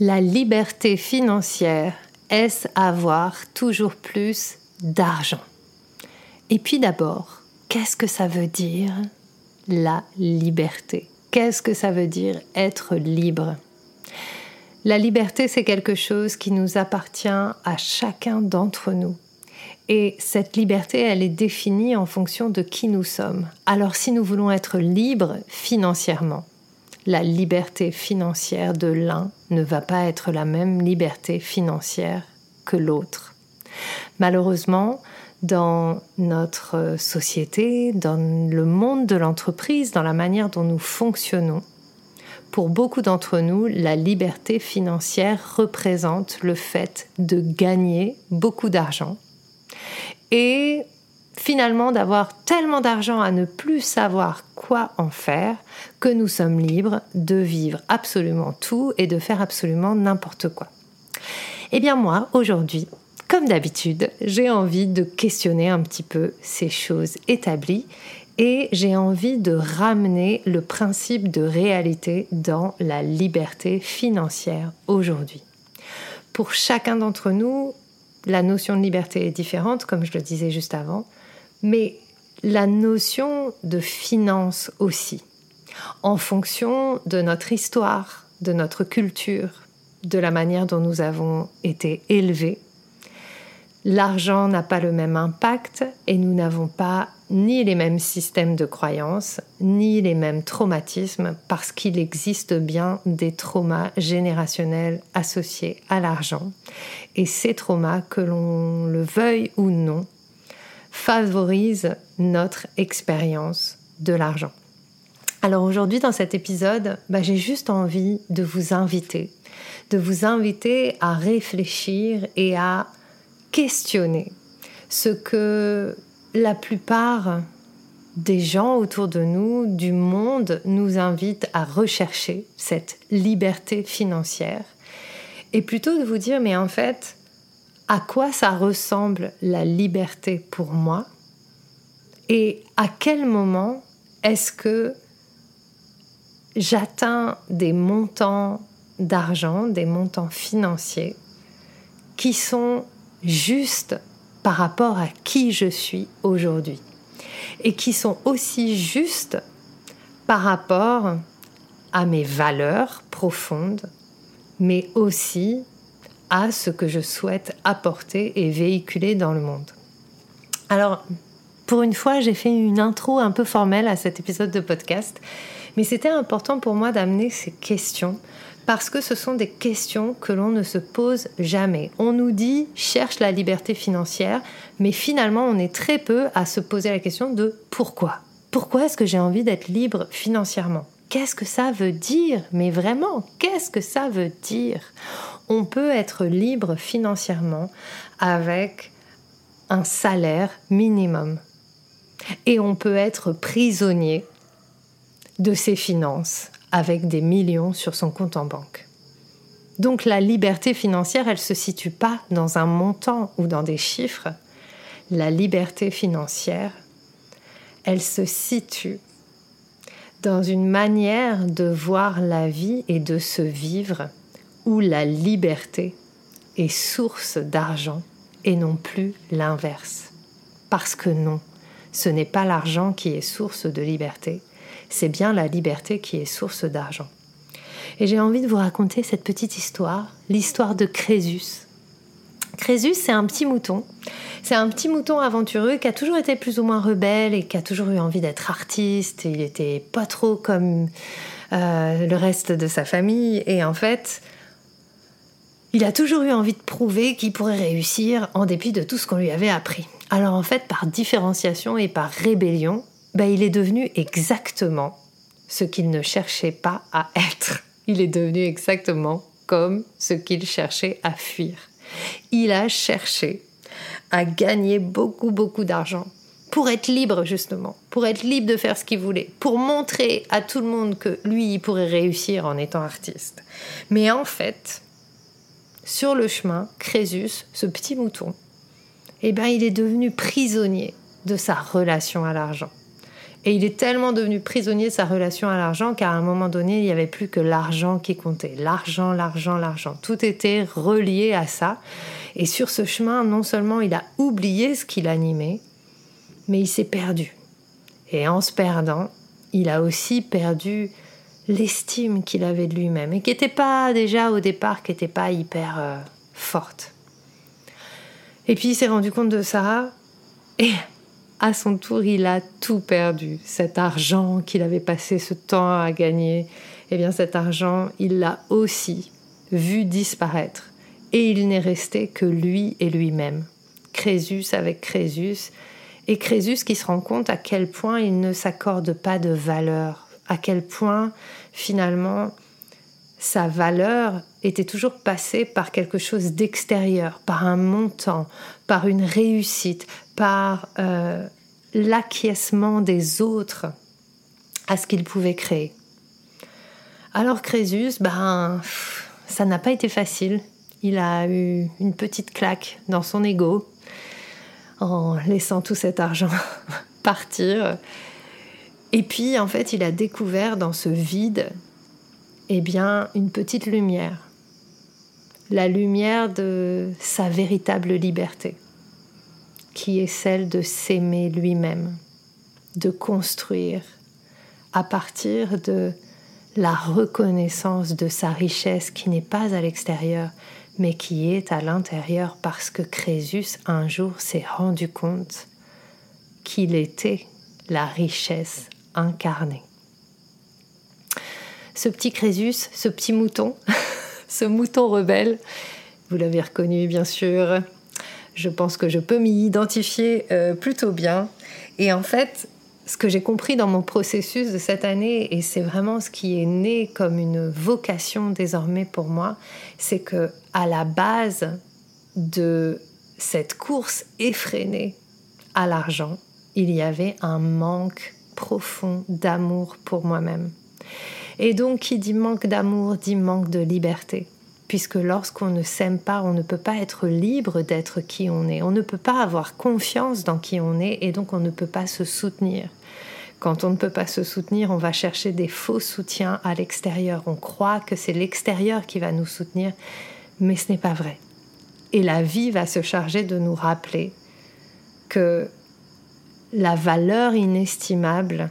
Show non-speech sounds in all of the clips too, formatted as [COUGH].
La liberté financière, est-ce avoir toujours plus d'argent? Et puis d'abord, qu'est-ce que ça veut dire la liberté? Qu'est-ce que ça veut dire être libre? La liberté, c'est quelque chose qui nous appartient à chacun d'entre nous. Et cette liberté, elle est définie en fonction de qui nous sommes. Alors si nous voulons être libres financièrement, la liberté financière de l'un ne va pas être la même liberté financière que l'autre. Malheureusement, dans notre société, dans le monde de l'entreprise, dans la manière dont nous fonctionnons, pour beaucoup d'entre nous, la liberté financière représente le fait de gagner beaucoup d'argent et finalement d'avoir tellement d'argent à ne plus savoir quoi en faire que nous sommes libres de vivre absolument tout et de faire absolument n'importe quoi. Eh bien moi, aujourd'hui, comme d'habitude, j'ai envie de questionner un petit peu ces choses établies et j'ai envie de ramener le principe de réalité dans la liberté financière aujourd'hui. Pour chacun d'entre nous, la notion de liberté est différente, comme je le disais juste avant, mais la notion de finance aussi, en fonction de notre histoire, de notre culture, de la manière dont nous avons été élevés. L'argent n'a pas le même impact et nous n'avons pas ni les mêmes systèmes de croyances, ni les mêmes traumatismes, parce qu'il existe bien des traumas générationnels associés à l'argent. Et ces traumas, que l'on le veuille ou non, favorisent notre expérience de l'argent. Alors aujourd'hui, dans cet épisode, bah, j'ai juste envie de vous inviter, de vous inviter à réfléchir et à questionner ce que la plupart des gens autour de nous, du monde, nous invitent à rechercher cette liberté financière. Et plutôt de vous dire, mais en fait, à quoi ça ressemble la liberté pour moi? Et à quel moment est-ce que j'atteins des montants d'argent, des montants financiers qui sont justes par rapport à qui je suis aujourd'hui et qui sont aussi justes par rapport à mes valeurs profondes, mais aussi à ce que je souhaite apporter et véhiculer dans le monde. Alors, pour une fois, j'ai fait une intro un peu formelle à cet épisode de podcast, mais c'était important pour moi d'amener ces questions parce que ce sont des questions que l'on ne se pose jamais. On nous dit cherche la liberté financière, mais finalement on est très peu à se poser la question de pourquoi. Pourquoi est-ce que j'ai envie d'être libre financièrement? Qu'est-ce que ça veut dire? Mais vraiment, qu'est-ce que ça veut dire? On peut être libre financièrement avec un salaire minimum. Et on peut être prisonnier de ses finances avec des millions sur son compte en banque. Donc la liberté financière, elle ne se situe pas dans un montant ou dans des chiffres. La liberté financière, elle se situe dans une manière de voir la vie et de se vivre où la liberté est source d'argent et non plus l'inverse. Parce que non, ce n'est pas l'argent qui est source de liberté, c'est bien la liberté qui est source d'argent. Et j'ai envie de vous raconter cette petite histoire, l'histoire de Crésus. Crésus, c'est un petit mouton. C'est un petit mouton aventureux qui a toujours été plus ou moins rebelle et qui a toujours eu envie d'être artiste. Il était pas trop comme euh, le reste de sa famille. Et en fait, il a toujours eu envie de prouver qu'il pourrait réussir en dépit de tout ce qu'on lui avait appris. Alors en fait, par différenciation et par rébellion, ben, il est devenu exactement ce qu'il ne cherchait pas à être. Il est devenu exactement comme ce qu'il cherchait à fuir. Il a cherché à gagner beaucoup, beaucoup d'argent pour être libre justement, pour être libre de faire ce qu'il voulait, pour montrer à tout le monde que lui, il pourrait réussir en étant artiste. Mais en fait, sur le chemin, Crésus, ce petit mouton, eh ben, il est devenu prisonnier de sa relation à l'argent. Et il est tellement devenu prisonnier de sa relation à l'argent qu'à un moment donné, il n'y avait plus que l'argent qui comptait. L'argent, l'argent, l'argent. Tout était relié à ça. Et sur ce chemin, non seulement il a oublié ce qui l'animait, mais il s'est perdu. Et en se perdant, il a aussi perdu l'estime qu'il avait de lui-même et qui n'était pas déjà au départ, qui n'était pas hyper euh, forte. Et puis il s'est rendu compte de ça et à son tour, il a tout perdu. Cet argent qu'il avait passé ce temps à gagner, eh bien cet argent, il l'a aussi vu disparaître. Et il n'est resté que lui et lui-même. Crésus avec Crésus. Et Crésus qui se rend compte à quel point il ne s'accorde pas de valeur, à quel point finalement sa valeur était toujours passée par quelque chose d'extérieur, par un montant, par une réussite, par euh, l'acquiescement des autres à ce qu'il pouvait créer. Alors Crésus, ben, ça n'a pas été facile. Il a eu une petite claque dans son ego en laissant tout cet argent [LAUGHS] partir. Et puis, en fait, il a découvert dans ce vide, eh bien, une petite lumière. La lumière de sa véritable liberté qui est celle de s'aimer lui-même, de construire à partir de la reconnaissance de sa richesse qui n'est pas à l'extérieur, mais qui est à l'intérieur parce que Crésus un jour s'est rendu compte qu'il était la richesse incarnée. Ce petit Crésus, ce petit mouton, [LAUGHS] ce mouton rebelle, vous l'avez reconnu bien sûr, je pense que je peux m'y identifier euh, plutôt bien. Et en fait, ce que j'ai compris dans mon processus de cette année, et c'est vraiment ce qui est né comme une vocation désormais pour moi, c'est que à la base de cette course effrénée à l'argent, il y avait un manque profond d'amour pour moi-même. Et donc, qui dit manque d'amour dit manque de liberté puisque lorsqu'on ne s'aime pas, on ne peut pas être libre d'être qui on est. On ne peut pas avoir confiance dans qui on est et donc on ne peut pas se soutenir. Quand on ne peut pas se soutenir, on va chercher des faux soutiens à l'extérieur. On croit que c'est l'extérieur qui va nous soutenir, mais ce n'est pas vrai. Et la vie va se charger de nous rappeler que la valeur inestimable,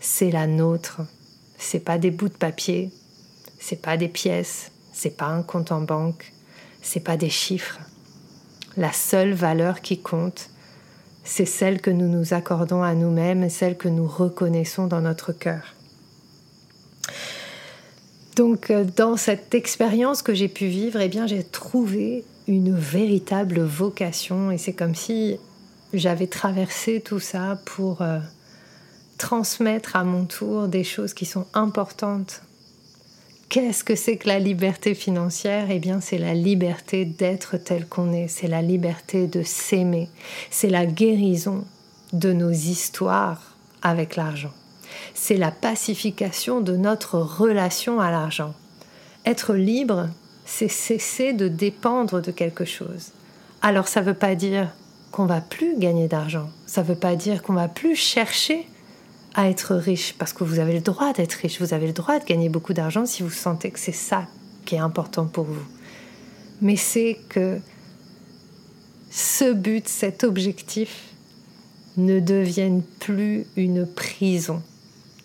c'est la nôtre. C'est pas des bouts de papier, c'est pas des pièces, c'est pas un compte en banque, c'est pas des chiffres. La seule valeur qui compte, c'est celle que nous nous accordons à nous-mêmes, celle que nous reconnaissons dans notre cœur. Donc, euh, dans cette expérience que j'ai pu vivre, eh bien, j'ai trouvé une véritable vocation, et c'est comme si j'avais traversé tout ça pour euh, transmettre à mon tour des choses qui sont importantes. Qu'est-ce que c'est que la liberté financière? Eh bien, c'est la liberté d'être tel qu'on est, c'est la liberté de s'aimer, c'est la guérison de nos histoires avec l'argent, c'est la pacification de notre relation à l'argent. Être libre, c'est cesser de dépendre de quelque chose. Alors, ça ne veut pas dire qu'on va plus gagner d'argent, ça ne veut pas dire qu'on va plus chercher à être riche, parce que vous avez le droit d'être riche, vous avez le droit de gagner beaucoup d'argent si vous sentez que c'est ça qui est important pour vous. Mais c'est que ce but, cet objectif ne devienne plus une prison.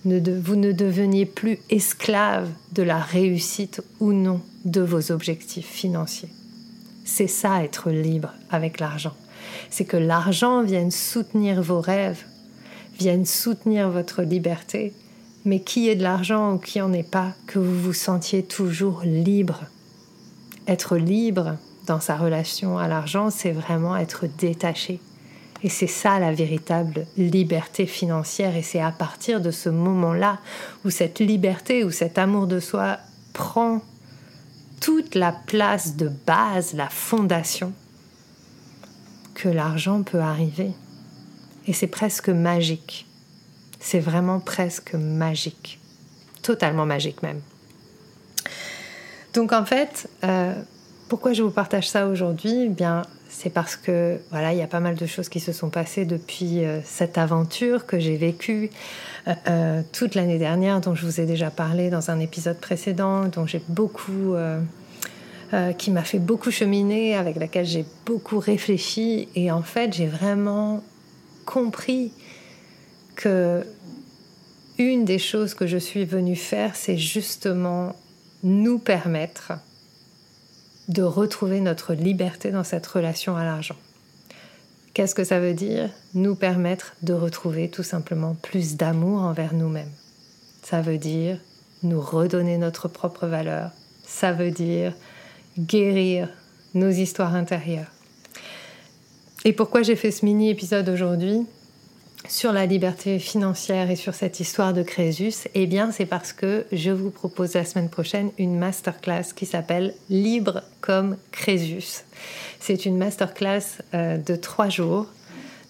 vous ne deveniez plus esclave de la réussite ou non de vos objectifs financiers. C'est ça être libre avec l'argent. C'est que l'argent vienne soutenir vos rêves, viennent soutenir votre liberté, mais qui est de l'argent ou qui en est pas, que vous vous sentiez toujours libre. Être libre dans sa relation à l'argent, c'est vraiment être détaché. Et c'est ça la véritable liberté financière. Et c'est à partir de ce moment-là où cette liberté, où cet amour de soi prend toute la place de base, la fondation que l'argent peut arriver. Et c'est presque magique. C'est vraiment presque magique. Totalement magique même. Donc en fait, euh, pourquoi je vous partage ça aujourd'hui? Eh Bien, c'est parce que voilà, il y a pas mal de choses qui se sont passées depuis euh, cette aventure que j'ai vécue euh, toute l'année dernière, dont je vous ai déjà parlé dans un épisode précédent, dont j'ai beaucoup, qui m'a fait beaucoup cheminer, avec laquelle j'ai beaucoup réfléchi, et en fait, j'ai vraiment compris que une des choses que je suis venue faire, c'est justement nous permettre de retrouver notre liberté dans cette relation à l'argent. Qu'est-ce que ça veut dire? Nous permettre de retrouver tout simplement plus d'amour envers nous-mêmes. Ça veut dire nous redonner notre propre valeur. Ça veut dire guérir nos histoires intérieures. Et pourquoi j'ai fait ce mini épisode aujourd'hui sur la liberté financière et sur cette histoire de Crésus? Eh bien, c'est parce que je vous propose la semaine prochaine une masterclass qui s'appelle Libre comme Crésus. C'est une masterclass euh, de trois jours.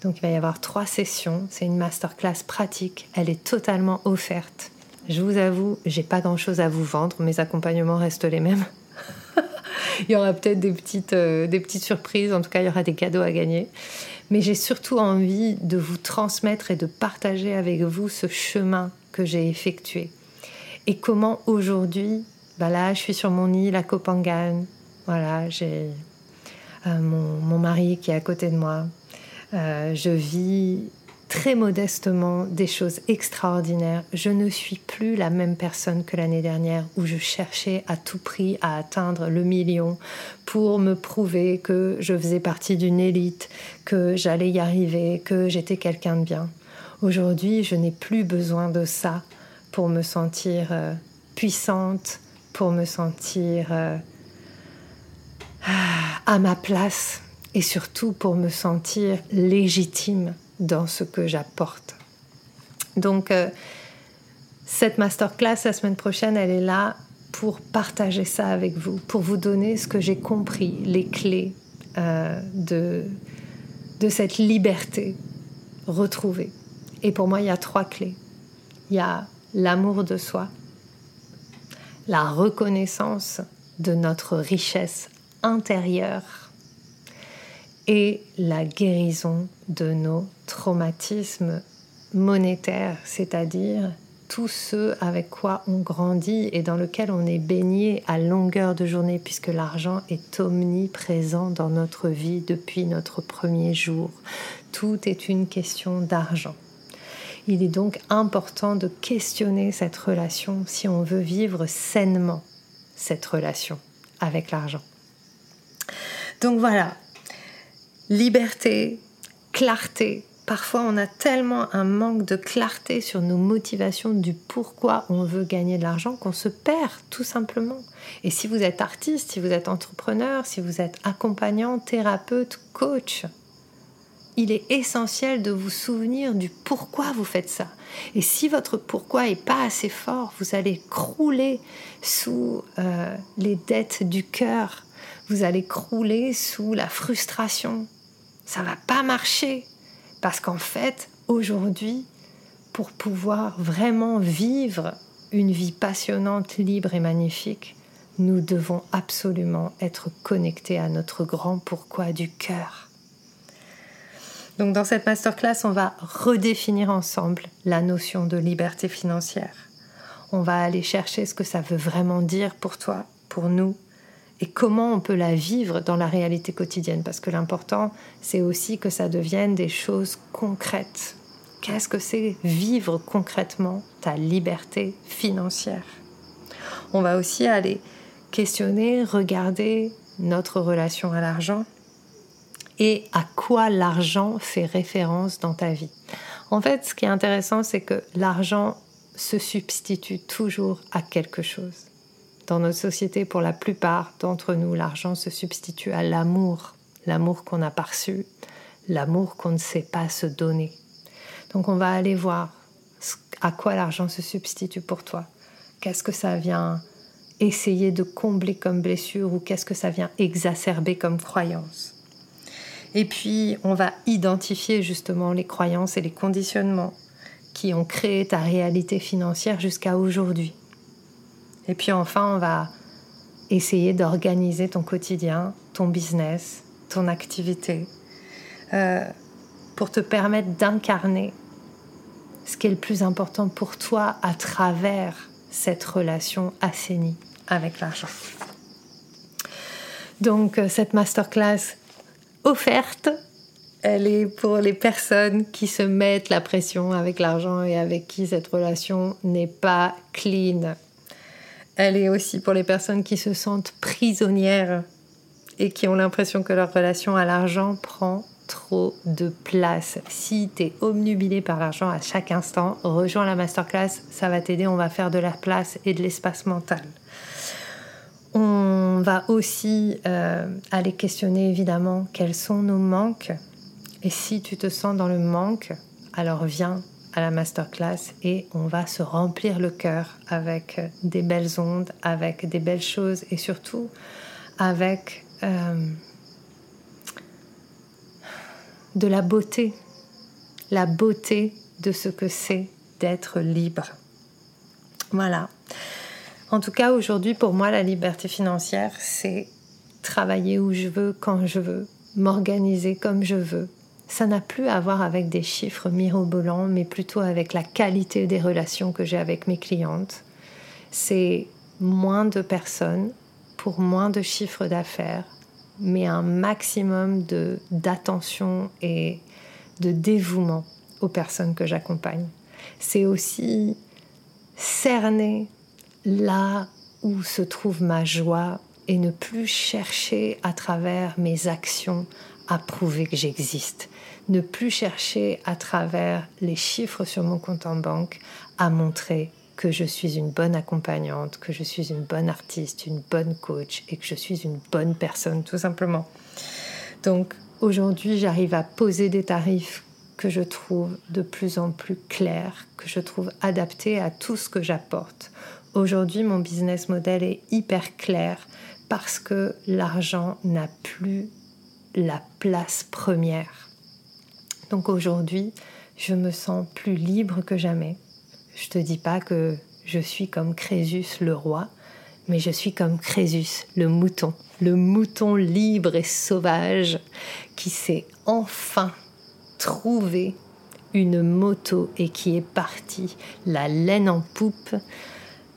Donc, il va y avoir trois sessions. C'est une masterclass pratique. Elle est totalement offerte. Je vous avoue, j'ai pas grand chose à vous vendre. Mes accompagnements restent les mêmes. [LAUGHS] il y aura peut-être des petites, euh, des petites surprises. En tout cas, il y aura des cadeaux à gagner mais j'ai surtout envie de vous transmettre et de partager avec vous ce chemin que j'ai effectué. Et comment aujourd'hui, bah là, je suis sur mon île à Copangan, voilà, j'ai euh, mon, mon, mari qui est à côté de moi, euh, je vis très modestement des choses extraordinaires. Je ne suis plus la même personne que l'année dernière où je cherchais à tout prix à atteindre le million pour me prouver que je faisais partie d'une élite, que j'allais y arriver, que j'étais quelqu'un de bien. Aujourd'hui, je n'ai plus besoin de ça pour me sentir euh, puissante, pour me sentir euh, à ma place et surtout pour me sentir légitime dans ce que j'apporte. Donc, euh, cette masterclass la semaine prochaine, elle est là pour partager ça avec vous, pour vous donner ce que j'ai compris, les clés euh, de, de cette liberté retrouvée. Et pour moi, il y a trois clés. Il y a l'amour de soi, la reconnaissance de notre richesse intérieure et la guérison de nos traumatismes monétaires, c'est-à-dire tout ce avec quoi on grandit et dans lequel on est baigné à longueur de journée, puisque l'argent est omniprésent dans notre vie depuis notre premier jour. Tout est une question d'argent. Il est donc important de questionner cette relation si on veut vivre sainement cette relation avec l'argent. Donc voilà, liberté, clarté. Parfois, on a tellement un manque de clarté sur nos motivations du pourquoi on veut gagner de l'argent qu'on se perd tout simplement. Et si vous êtes artiste, si vous êtes entrepreneur, si vous êtes accompagnant, thérapeute, coach, il est essentiel de vous souvenir du pourquoi vous faites ça. Et si votre pourquoi est pas assez fort, vous allez crouler sous euh, les dettes du cœur, vous allez crouler sous la frustration, ça va pas marcher. Parce qu'en fait, aujourd'hui, pour pouvoir vraiment vivre une vie passionnante, libre et magnifique, nous devons absolument être connectés à notre grand pourquoi du cœur. Donc dans cette masterclass, on va redéfinir ensemble la notion de liberté financière. On va aller chercher ce que ça veut vraiment dire pour toi, pour nous, et comment on peut la vivre dans la réalité quotidienne. Parce que l'important, c'est aussi que ça devienne des choses concrètes. Qu'est-ce que c'est vivre concrètement ta liberté financière? On va aussi aller questionner, regarder notre relation à l'argent et à quoi l'argent fait référence dans ta vie. En fait, ce qui est intéressant, c'est que l'argent se substitue toujours à quelque chose. Dans notre société, pour la plupart d'entre nous, l'argent se substitue à l'amour, l'amour qu'on a perçu, l'amour qu'on ne sait pas se donner. Donc on va aller voir à quoi l'argent se substitue pour toi. Qu'est-ce que ça vient essayer de combler comme blessure ou qu'est-ce que ça vient exacerber comme croyance? Et puis, on va identifier justement les croyances et les conditionnements qui ont créé ta réalité financière jusqu'à aujourd'hui. Et puis enfin, on va essayer d'organiser ton quotidien, ton business, ton activité, euh, pour te permettre d'incarner ce qui est le plus important pour toi à travers cette relation assainie avec l'argent. Donc euh, cette masterclass offerte, elle est pour les personnes qui se mettent la pression avec l'argent et avec qui cette relation n'est pas clean. Elle est aussi pour les personnes qui se sentent prisonnières et qui ont l'impression que leur relation à l'argent prend trop de place. Si tu es omnubilé par l'argent à chaque instant, rejoins la masterclass, ça va t'aider, on va faire de la place et de l'espace mental. On va aussi euh, aller questionner évidemment quels sont nos manques. Et si tu te sens dans le manque, alors viens à la masterclass et on va se remplir le cœur avec des belles ondes, avec des belles choses et surtout avec euh, de la beauté, la beauté de ce que c'est d'être libre. Voilà. En tout cas, aujourd'hui, pour moi, la liberté financière, c'est travailler où je veux, quand je veux, m'organiser comme je veux. Ça n'a plus à voir avec des chiffres mirobolants, mais plutôt avec la qualité des relations que j'ai avec mes clientes. C'est moins de personnes pour moins de chiffres d'affaires, mais un maximum de d'attention et de dévouement aux personnes que j'accompagne. C'est aussi cerner là où se trouve ma joie et ne plus chercher à travers mes actions à prouver que j'existe. Ne plus chercher à travers les chiffres sur mon compte en banque à montrer que je suis une bonne accompagnante, que je suis une bonne artiste, une bonne coach et que je suis une bonne personne tout simplement. Donc aujourd'hui j'arrive à poser des tarifs que je trouve de plus en plus clairs, que je trouve adaptés à tout ce que j'apporte. Aujourd'hui, mon business model est hyper clair parce que l'argent n'a plus la place première. Donc aujourd'hui, je me sens plus libre que jamais. Je te dis pas que je suis comme Crésus le roi, mais je suis comme Crésus le mouton, le mouton libre et sauvage qui s'est enfin trouvé une moto et qui est parti, la laine en poupe,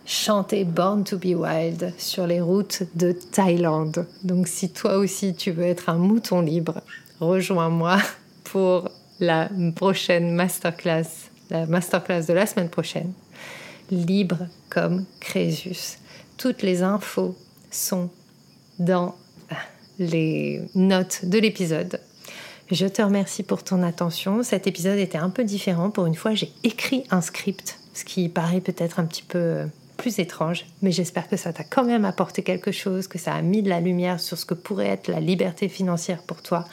chanter Born to be Wild sur les routes de Thaïlande. Donc si toi aussi tu veux être un mouton libre, rejoins-moi pour la prochaine masterclass, la masterclass de la semaine prochaine. Libre comme Crésus. Toutes les infos sont dans les notes de l'épisode. Je te remercie pour ton attention. Cet épisode était un peu différent. Pour une fois, j'ai écrit un script, ce qui paraît peut-être un petit peu plus étrange, mais j'espère que ça t'a quand même apporté quelque chose, que ça a mis de la lumière sur ce que pourrait être la liberté financière pour toi.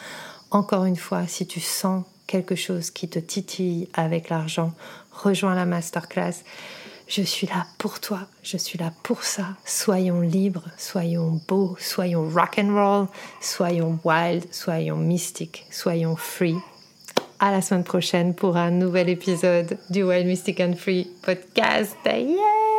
Encore une fois, si tu sens quelque chose qui te titille avec l'argent, rejoins la masterclass. Je suis là pour toi, je suis là pour ça. Soyons libres, soyons beaux, soyons rock and roll, soyons wild, soyons mystiques, soyons free. À la semaine prochaine pour un nouvel épisode du Wild Mystic and Free podcast. Yeah!